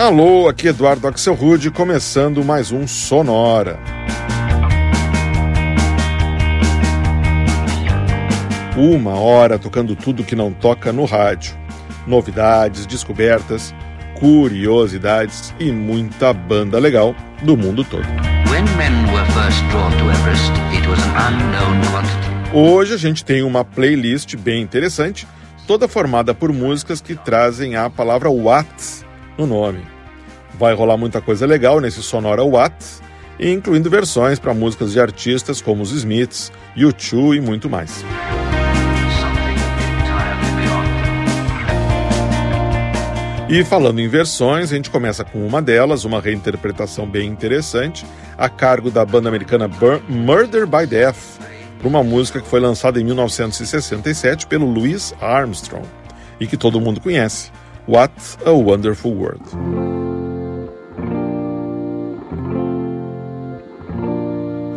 Alô, aqui Eduardo Axel Rude, começando mais um Sonora. Uma hora tocando tudo que não toca no rádio. Novidades, descobertas, curiosidades e muita banda legal do mundo todo. Hoje a gente tem uma playlist bem interessante, toda formada por músicas que trazem a palavra What no nome. Vai rolar muita coisa legal nesse Sonora What, incluindo versões para músicas de artistas como os Smiths, U2 e muito mais. E falando em versões, a gente começa com uma delas, uma reinterpretação bem interessante, a cargo da banda americana Murder by Death, para uma música que foi lançada em 1967 pelo Louis Armstrong e que todo mundo conhece. What a Wonderful World.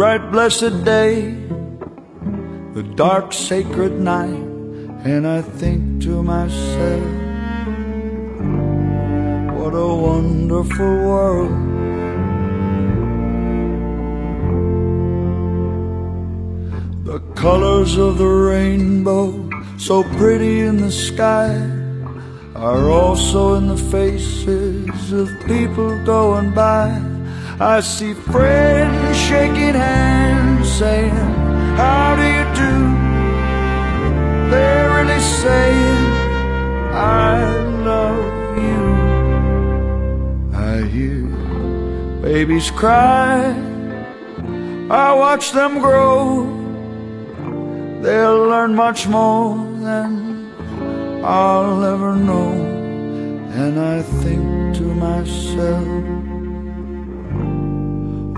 bright blessed day, the dark sacred night, and I think to myself, what a wonderful world. The colors of the rainbow, so pretty in the sky are also in the faces of people going by. I see friends shaking hands, saying, How do you do? They're really saying, I love you. I hear babies cry, I watch them grow. They'll learn much more than I'll ever know. And I think to myself,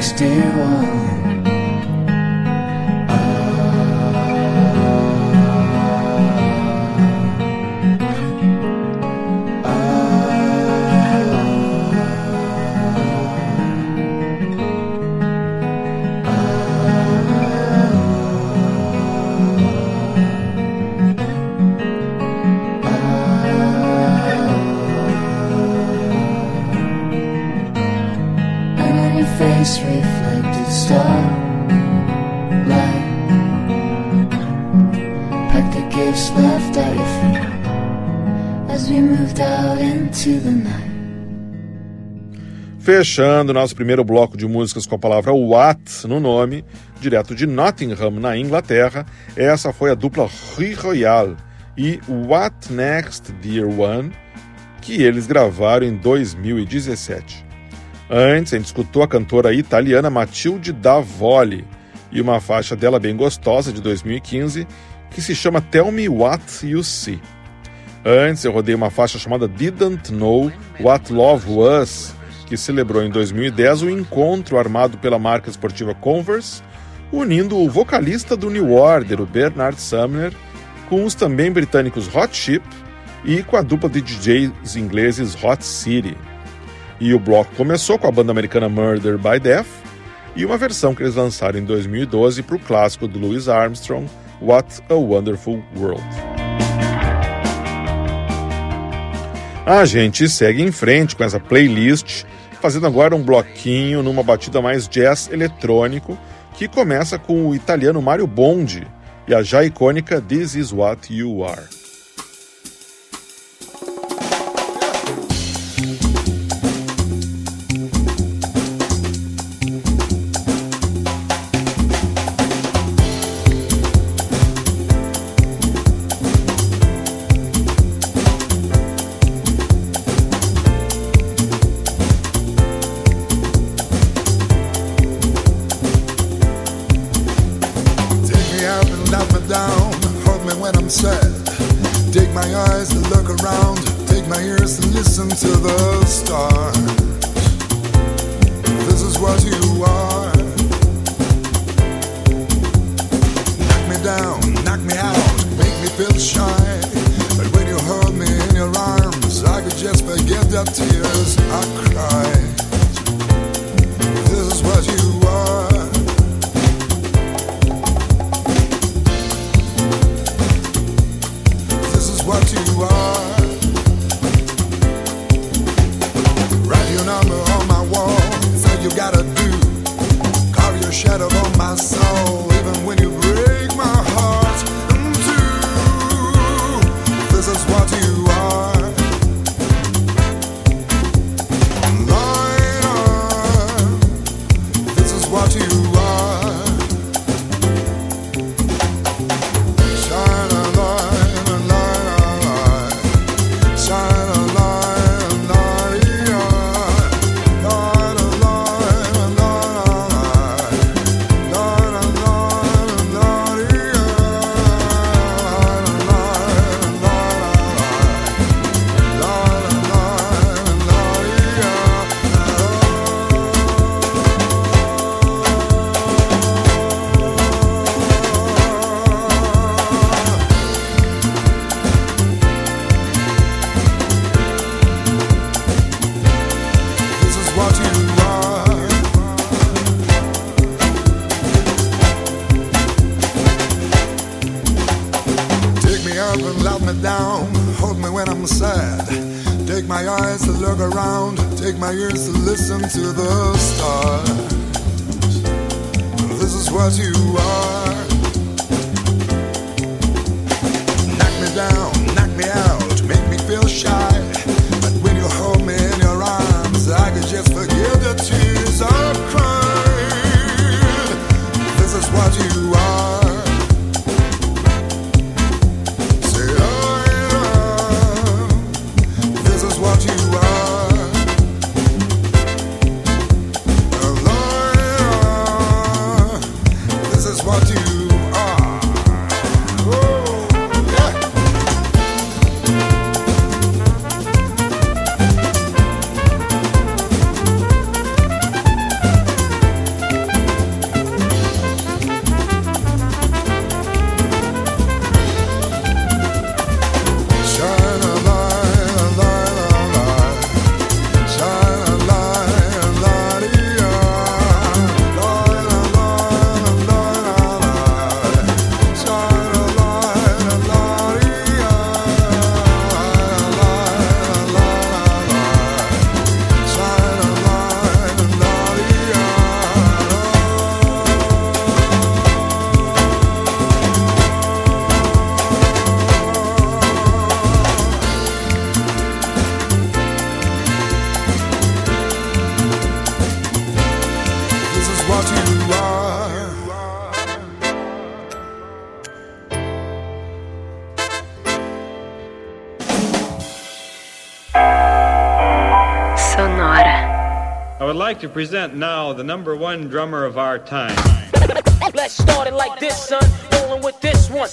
61 Fechando nosso primeiro bloco de músicas com a palavra What no nome, direto de Nottingham, na Inglaterra, essa foi a dupla Rue Royal e What Next Dear One, que eles gravaram em 2017. Antes, a gente escutou a cantora italiana Matilde Davoli e uma faixa dela bem gostosa de 2015 que se chama Tell Me What You See. Antes, eu rodei uma faixa chamada Didn't Know What Love Was que celebrou em 2010 o encontro armado pela marca esportiva Converse, unindo o vocalista do New Order, o Bernard Sumner, com os também britânicos Hot Chip e com a dupla de DJs ingleses Hot City. E o bloco começou com a banda americana Murder by Death e uma versão que eles lançaram em 2012 para o clássico do Louis Armstrong, What a Wonderful World. A gente segue em frente com essa playlist fazendo agora um bloquinho numa batida mais jazz eletrônico, que começa com o italiano Mario Bondi e a já icônica This Is What You Are. like to present now the number one drummer of our time. Let's start it like this, son. Rolling with this one.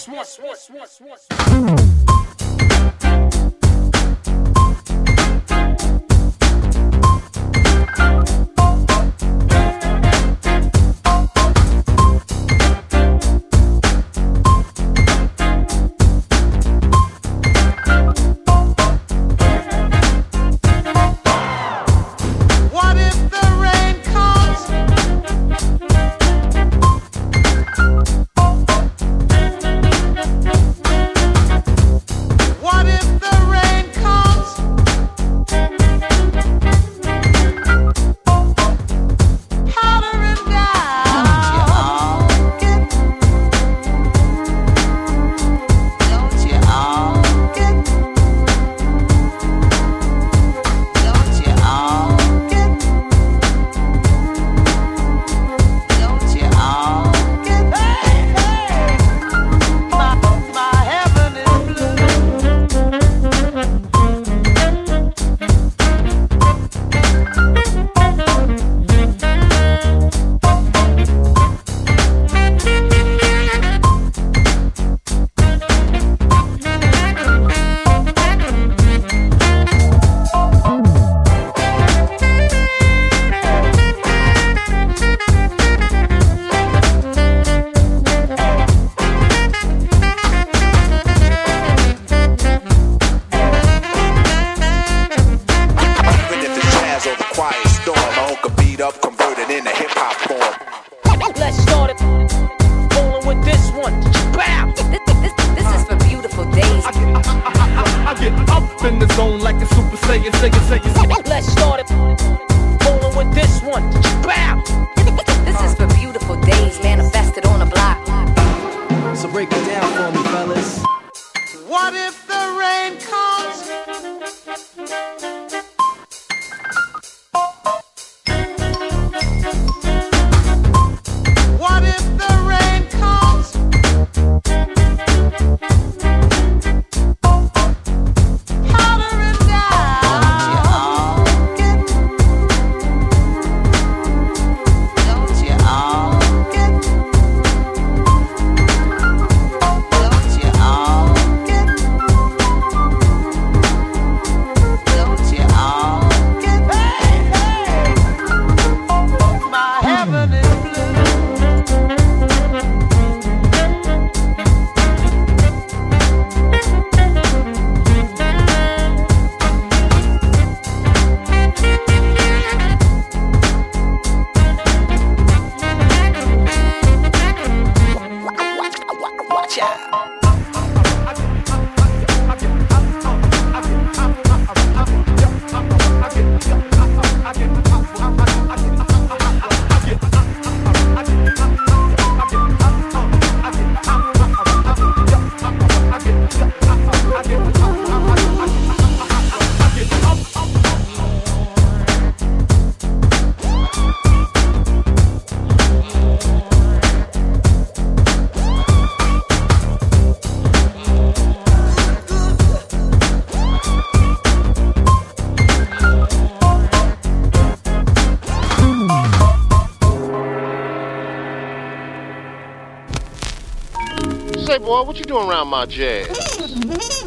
What you doing around my jazz?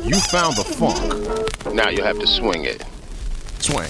You found the funk. Now you have to swing it. Swing.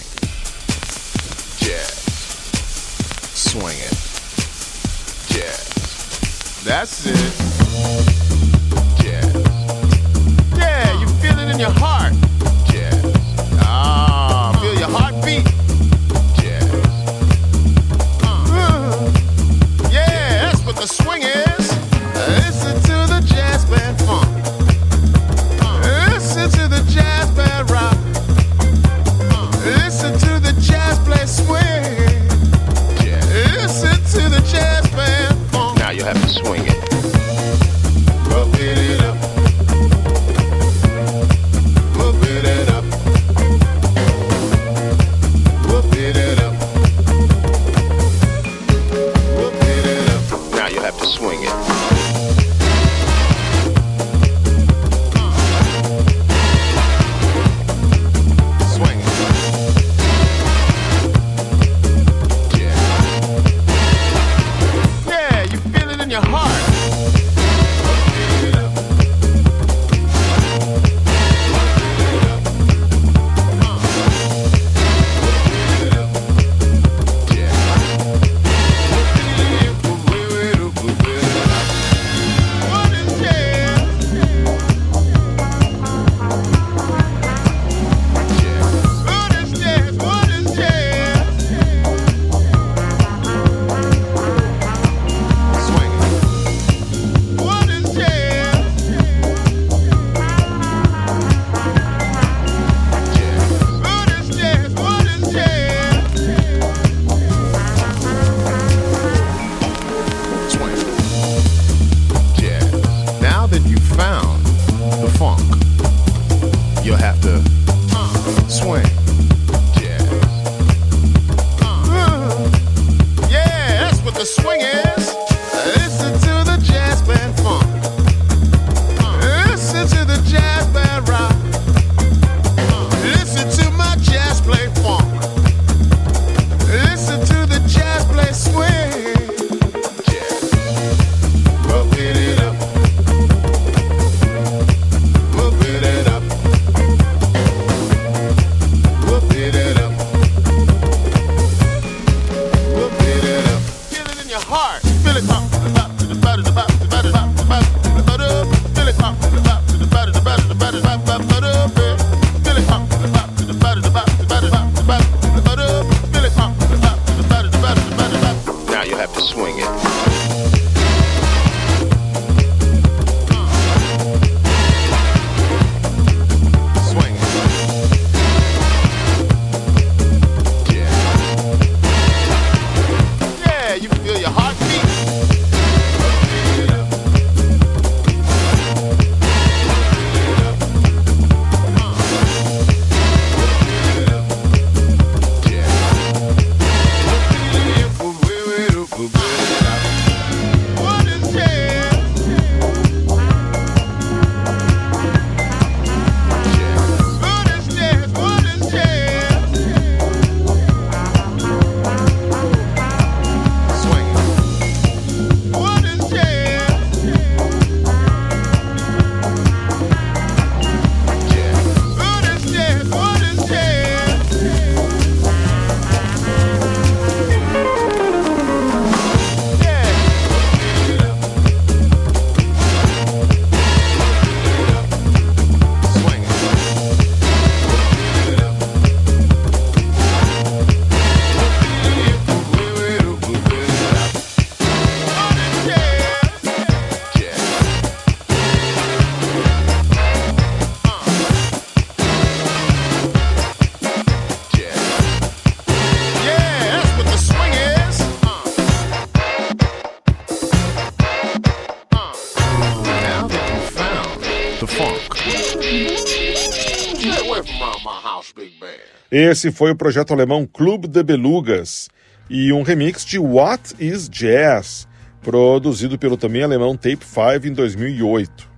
Esse foi o projeto alemão Club de Belugas e um remix de What is Jazz, produzido pelo também alemão Tape 5 em 2008.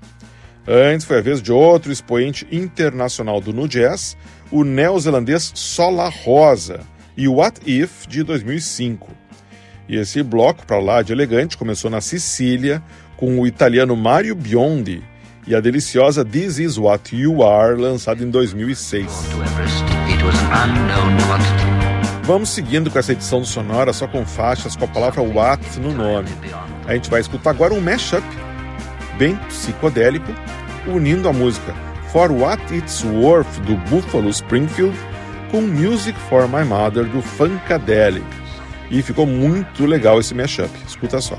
Antes foi a vez de outro expoente internacional do nu jazz, o neozelandês Sola Rosa, e What If de 2005. E esse bloco para lá de elegante começou na Sicília com o italiano Mario Biondi e a deliciosa This Is What You Are, lançada em 2006. Vamos seguindo com essa edição sonora só com faixas com a palavra What no nome. A gente vai escutar agora um mashup bem psicodélico, unindo a música For What It's Worth do Buffalo Springfield com Music for My Mother do Funkadelic. E ficou muito legal esse mashup. Escuta só.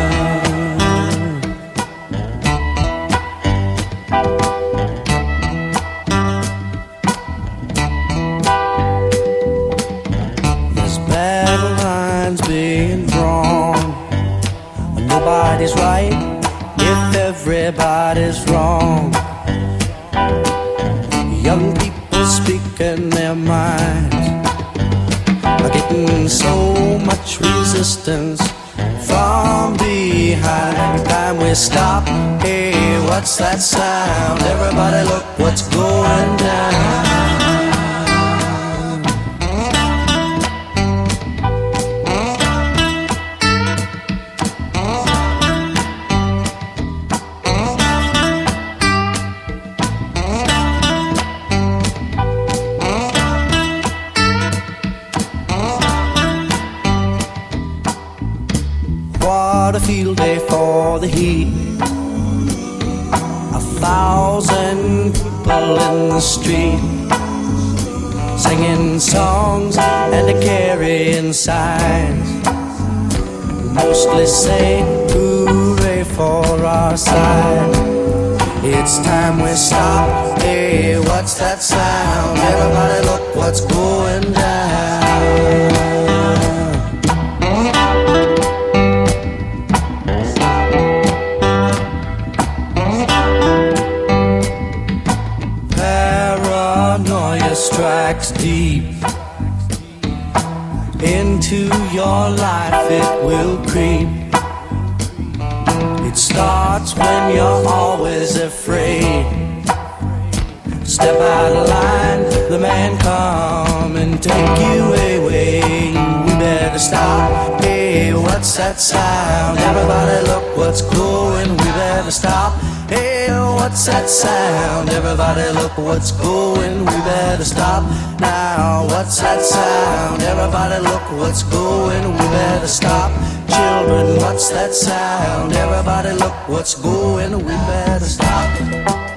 That sound? Everybody, look what's going down. What a field day for the heat. Thousand people in the street singing songs and a carrying signs. Mostly say hooray for our side. It's time we stop. Hey, what's that sound? Everybody, look what's going down. Afraid. Step out of line, the man come and take you away. We better stop. Hey, what's that sound? Everybody, look what's going. We better stop. Hey, what's that sound? Everybody, look what's going. We better stop now. What's that sound? Everybody, look what's going. We better stop. Children, what's that sound? Everybody, look what's going. We better stop.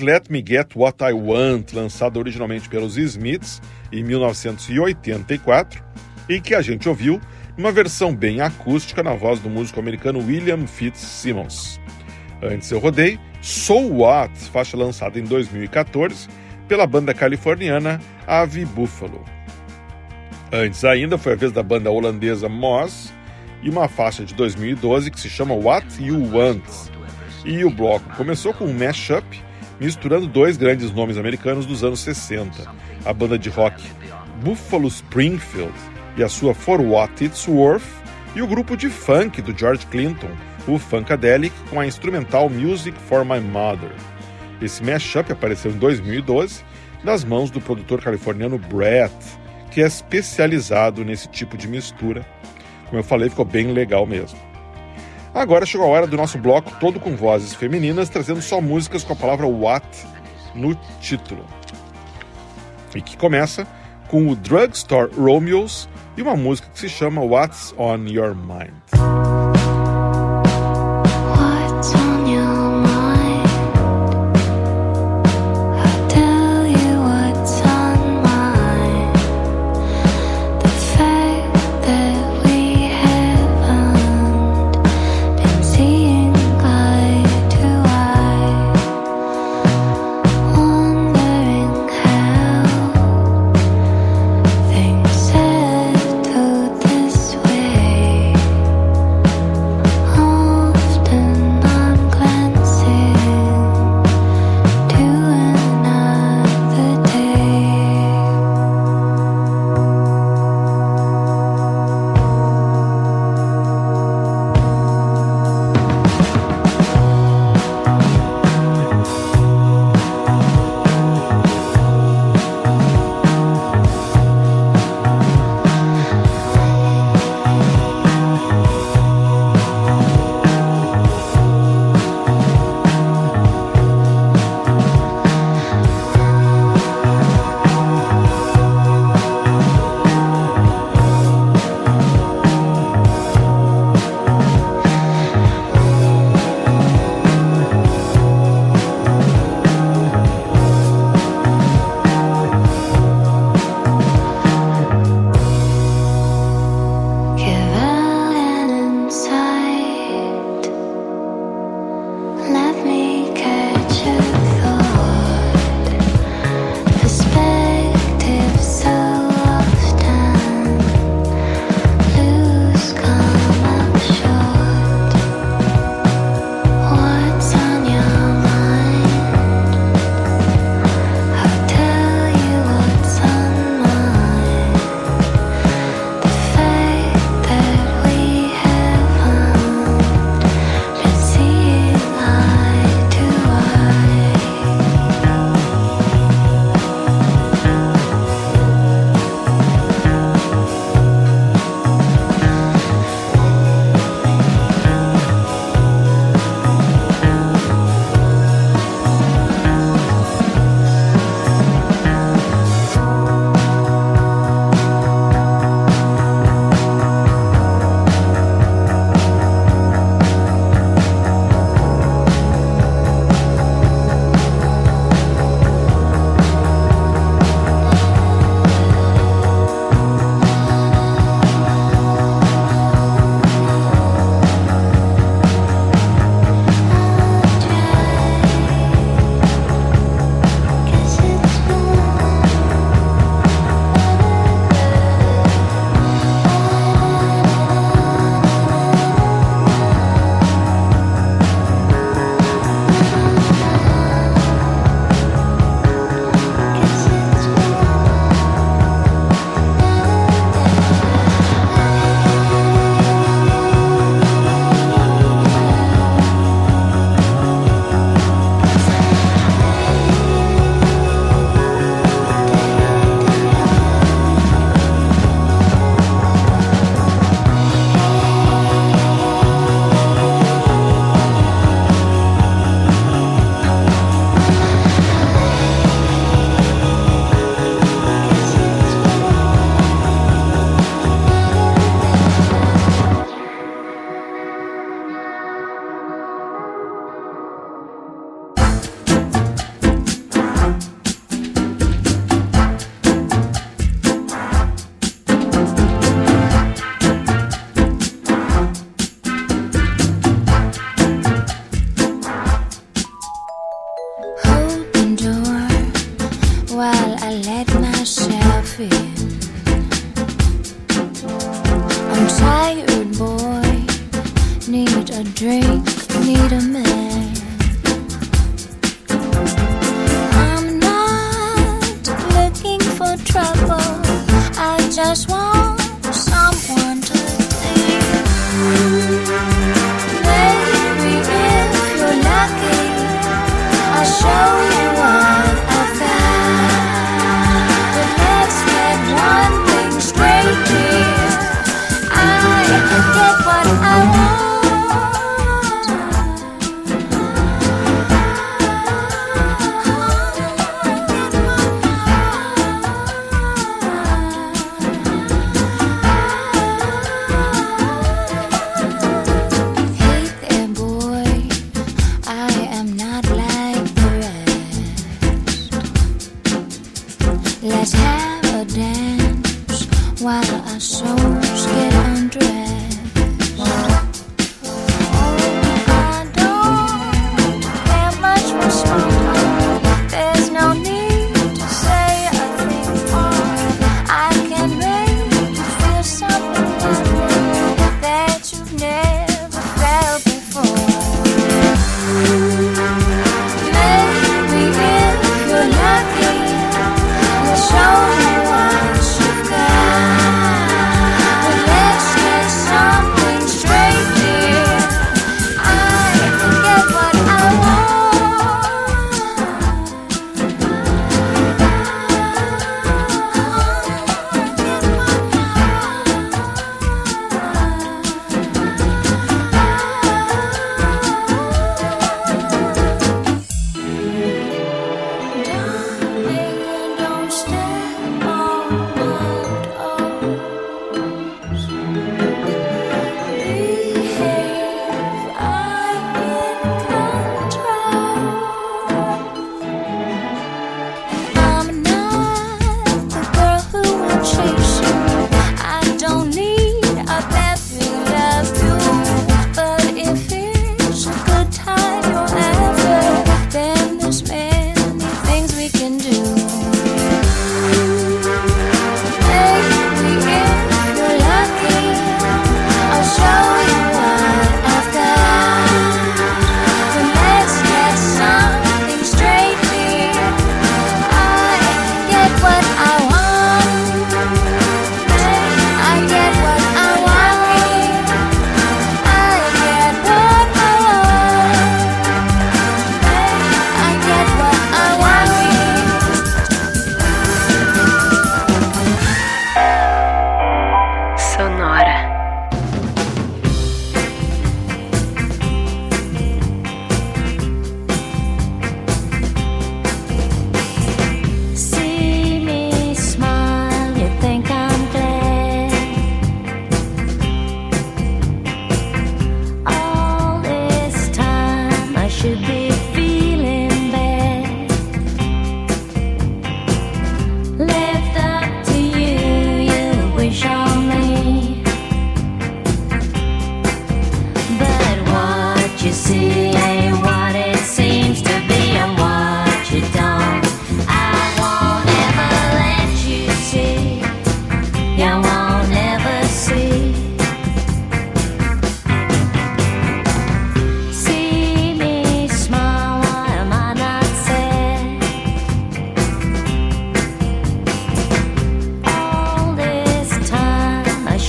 Please Let Me Get What I Want, lançada originalmente pelos Smiths em 1984 e que a gente ouviu numa versão bem acústica na voz do músico americano William Fitzsimmons. Antes eu rodei So What, faixa lançada em 2014 pela banda californiana Ave Buffalo. Antes ainda foi a vez da banda holandesa Moss e uma faixa de 2012 que se chama What You Want. E o bloco começou com um mashup misturando dois grandes nomes americanos dos anos 60, a banda de rock Buffalo Springfield e a sua For What It's Worth, e o grupo de funk do George Clinton, o Funkadelic, com a instrumental Music for My Mother. Esse mashup apareceu em 2012 nas mãos do produtor californiano Brett, que é especializado nesse tipo de mistura. Como eu falei, ficou bem legal mesmo. Agora chegou a hora do nosso bloco todo com vozes femininas, trazendo só músicas com a palavra What no título. E que começa com o Drugstore Romeos e uma música que se chama What's on Your Mind.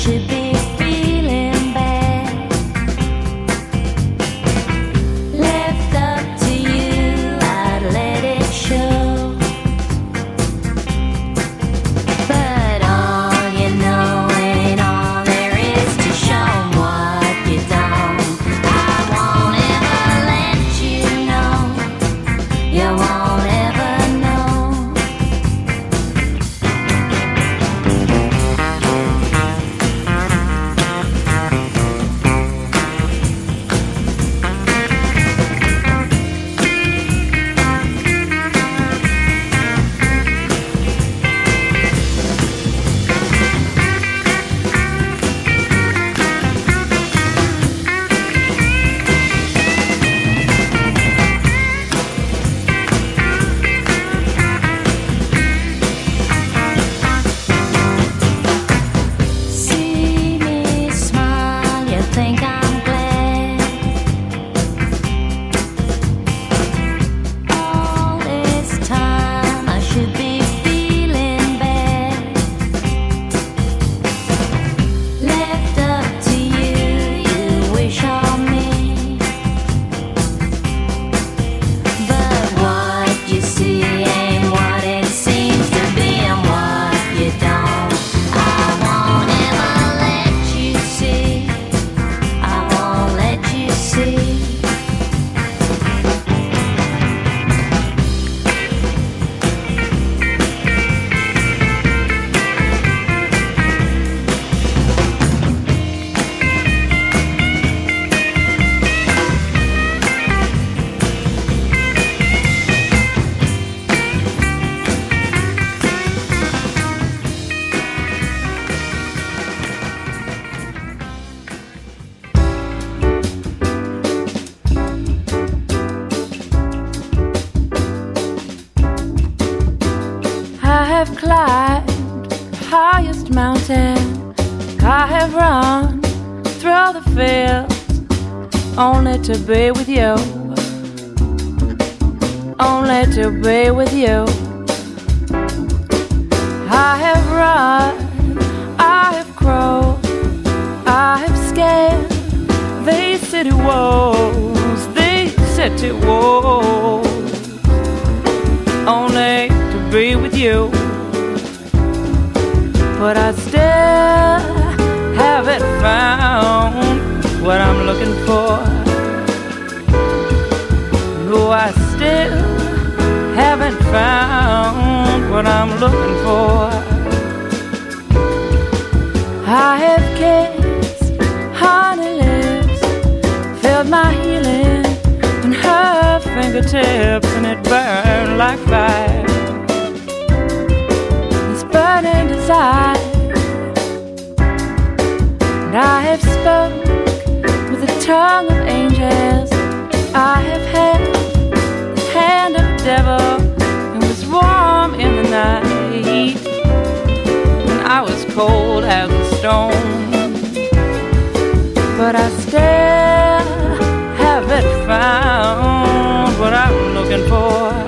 should be to be with you. Only to be with you. I have run, I have crawled, I have scaled these city walls, these city walls, only to be with you. But I still haven't found what I'm looking for. Found what I'm looking for. I have kissed honey lips, felt my healing in her fingertips, and it burned like fire. This burning desire, and I have spoke with the tongue of angels. I have held the hand of devil. I was cold as a stone. But I still haven't found what I'm looking for.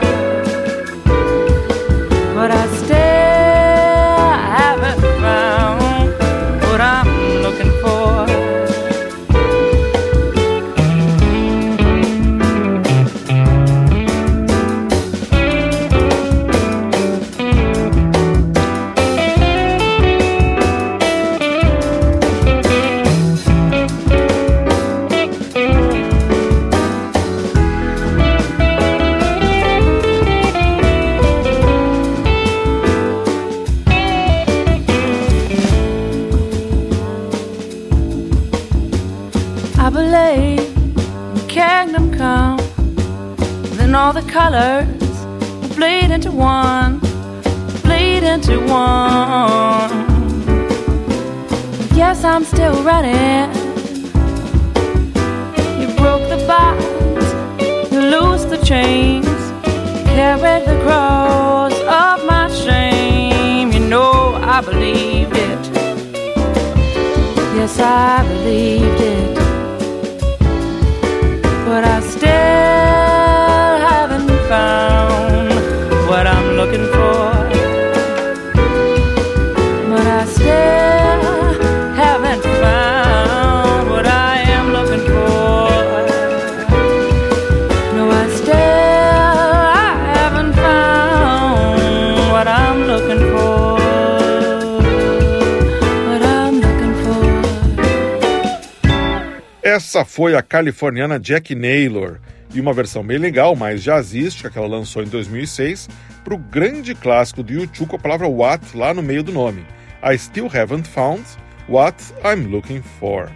Essa foi a californiana Jack Naylor e uma versão bem legal, mais jazzística, que ela lançou em 2006 para o grande clássico do YouTube com a palavra What lá no meio do nome. I Still Haven't Found What I'm Looking For.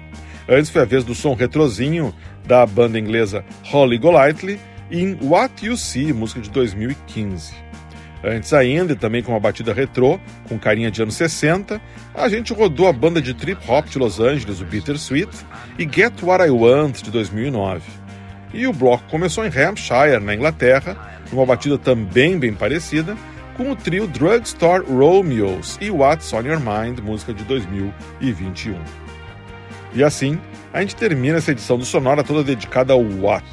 Antes foi a vez do som retrozinho da banda inglesa Holly Golightly em What You See, música de 2015. Antes ainda, e também com uma batida retrô, com carinha de anos 60, a gente rodou a banda de trip hop de Los Angeles, o Bittersweet, e Get What I Want, de 2009. E o bloco começou em Hampshire, na Inglaterra, numa batida também bem parecida, com o trio Drugstore Romeos e What's On Your Mind, música de 2021. E assim, a gente termina essa edição do Sonora toda dedicada ao What.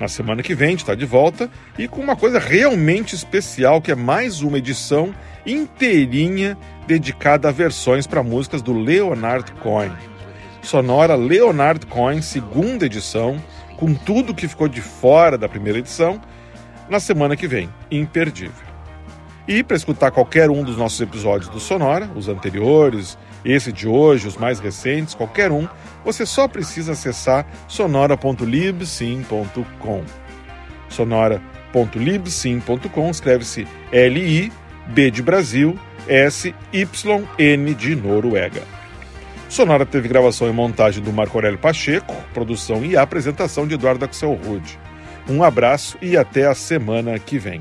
Na semana que vem está de volta e com uma coisa realmente especial, que é mais uma edição inteirinha dedicada a versões para músicas do Leonard Cohen. Sonora Leonard Cohen, segunda edição, com tudo que ficou de fora da primeira edição, na semana que vem, imperdível. E para escutar qualquer um dos nossos episódios do Sonora, os anteriores, esse de hoje, os mais recentes, qualquer um, você só precisa acessar sonora.libsim.com. Sonora.libsim.com escreve-se L-I-B de Brasil, S-Y-N de Noruega. Sonora teve gravação e montagem do Marco Aurélio Pacheco, produção e apresentação de Eduardo Axel Rude. Um abraço e até a semana que vem.